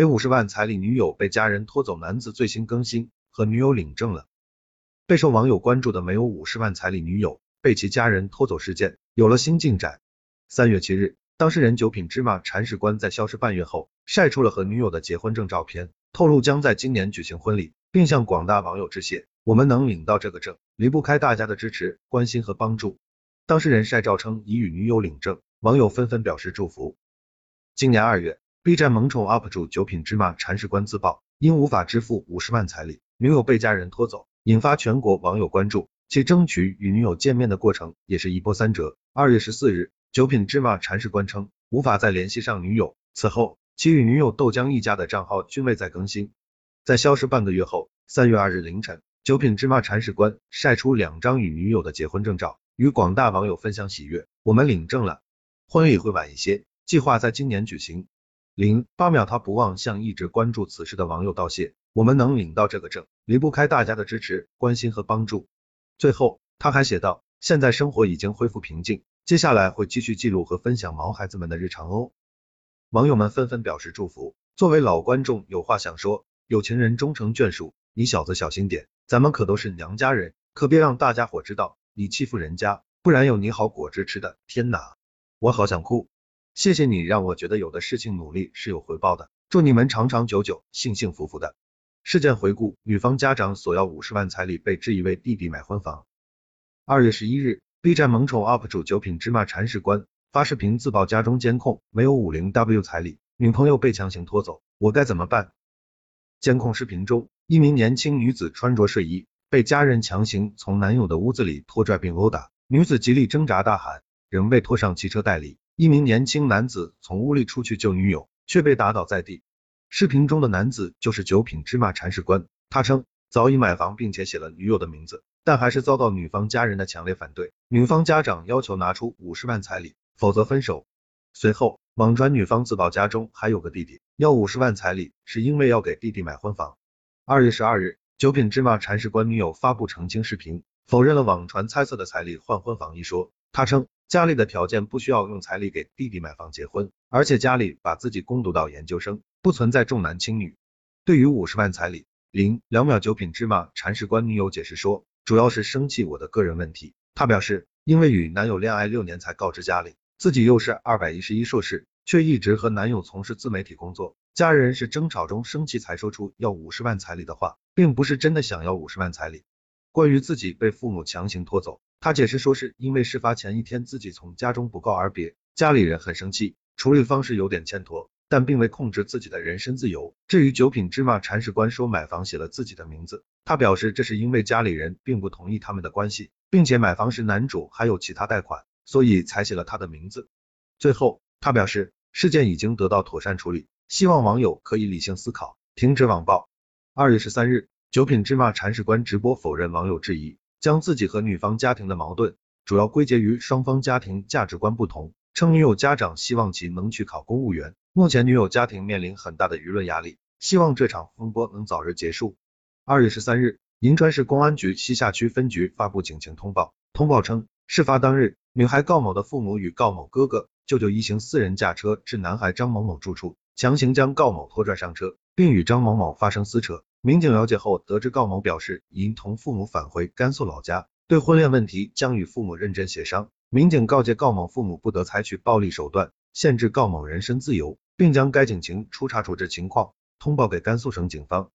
给五十万彩礼女友被家人拖走，男子最新更新和女友领证了。备受网友关注的没有五十万彩礼女友被其家人拖走事件有了新进展。三月七日，当事人九品芝麻铲屎官在消失半月后晒出了和女友的结婚证照片，透露将在今年举行婚礼，并向广大网友致谢。我们能领到这个证，离不开大家的支持、关心和帮助。当事人晒照称已与女友领证，网友纷纷表示祝福。今年二月。B 站萌宠 UP 主九品芝麻铲屎官自曝，因无法支付五十万彩礼，女友被家人拖走，引发全国网友关注。其争取与女友见面的过程也是一波三折。二月十四日，九品芝麻铲屎官称无法再联系上女友，此后其与女友豆浆一家的账号均未再更新。在消失半个月后，三月二日凌晨，九品芝麻铲屎官晒出两张与女友的结婚证照，与广大网友分享喜悦。我们领证了，婚礼会晚一些，计划在今年举行。零八秒，他不忘向一直关注此事的网友道谢。我们能领到这个证，离不开大家的支持、关心和帮助。最后，他还写道：现在生活已经恢复平静，接下来会继续记录和分享毛孩子们的日常哦。网友们纷纷表示祝福。作为老观众，有话想说：有情人终成眷属，你小子小心点，咱们可都是娘家人，可别让大家伙知道你欺负人家，不然有你好果汁吃的。天哪，我好想哭。谢谢你让我觉得有的事情努力是有回报的，祝你们长长久久，幸幸福福的。事件回顾：女方家长索要五十万彩礼，被质疑为弟弟买婚房。二月十一日，B 站萌宠 UP 主九品芝麻铲屎官发视频自曝家中监控没有五零 W 彩礼，女朋友被强行拖走，我该怎么办？监控视频中，一名年轻女子穿着睡衣，被家人强行从男友的屋子里拖拽并殴打，女子极力挣扎大喊，仍被拖上汽车带离。一名年轻男子从屋里出去救女友，却被打倒在地。视频中的男子就是九品芝麻铲屎官，他称早已买房，并且写了女友的名字，但还是遭到女方家人的强烈反对。女方家长要求拿出五十万彩礼，否则分手。随后网传女方自曝家中还有个弟弟，要五十万彩礼是因为要给弟弟买婚房。二月十二日，九品芝麻铲屎官女友发布澄清视频，否认了网传猜测的彩礼换婚房一说。他称。家里的条件不需要用彩礼给弟弟买房结婚，而且家里把自己攻读到研究生，不存在重男轻女。对于五十万彩礼，零两秒九品芝麻铲屎官女友解释说，主要是生气我的个人问题。她表示，因为与男友恋爱六年才告知家里，自己又是二百一十一硕士，却一直和男友从事自媒体工作，家人是争吵中生气才说出要五十万彩礼的话，并不是真的想要五十万彩礼。关于自己被父母强行拖走。他解释说，是因为事发前一天自己从家中不告而别，家里人很生气，处理方式有点欠妥，但并未控制自己的人身自由。至于九品芝麻铲屎官说买房写了自己的名字，他表示这是因为家里人并不同意他们的关系，并且买房时男主还有其他贷款，所以才写了他的名字。最后，他表示事件已经得到妥善处理，希望网友可以理性思考，停止网暴。二月十三日，九品芝麻铲屎官直播否认网友质疑。将自己和女方家庭的矛盾主要归结于双方家庭价值观不同，称女友家长希望其能去考公务员，目前女友家庭面临很大的舆论压力，希望这场风波能早日结束。二月十三日，银川市公安局西夏区分局发布警情通报，通报称，事发当日，女孩郜某的父母与郜某哥哥、舅舅一行四人驾车至男孩张某某住处，强行将郜某拖拽上车，并与张某某发生撕扯。民警了解后得知，高某表示已同父母返回甘肃老家，对婚恋问题将与父母认真协商。民警告诫高某父母不得采取暴力手段限制高某人身自由，并将该警情初查处置情况通报给甘肃省警方。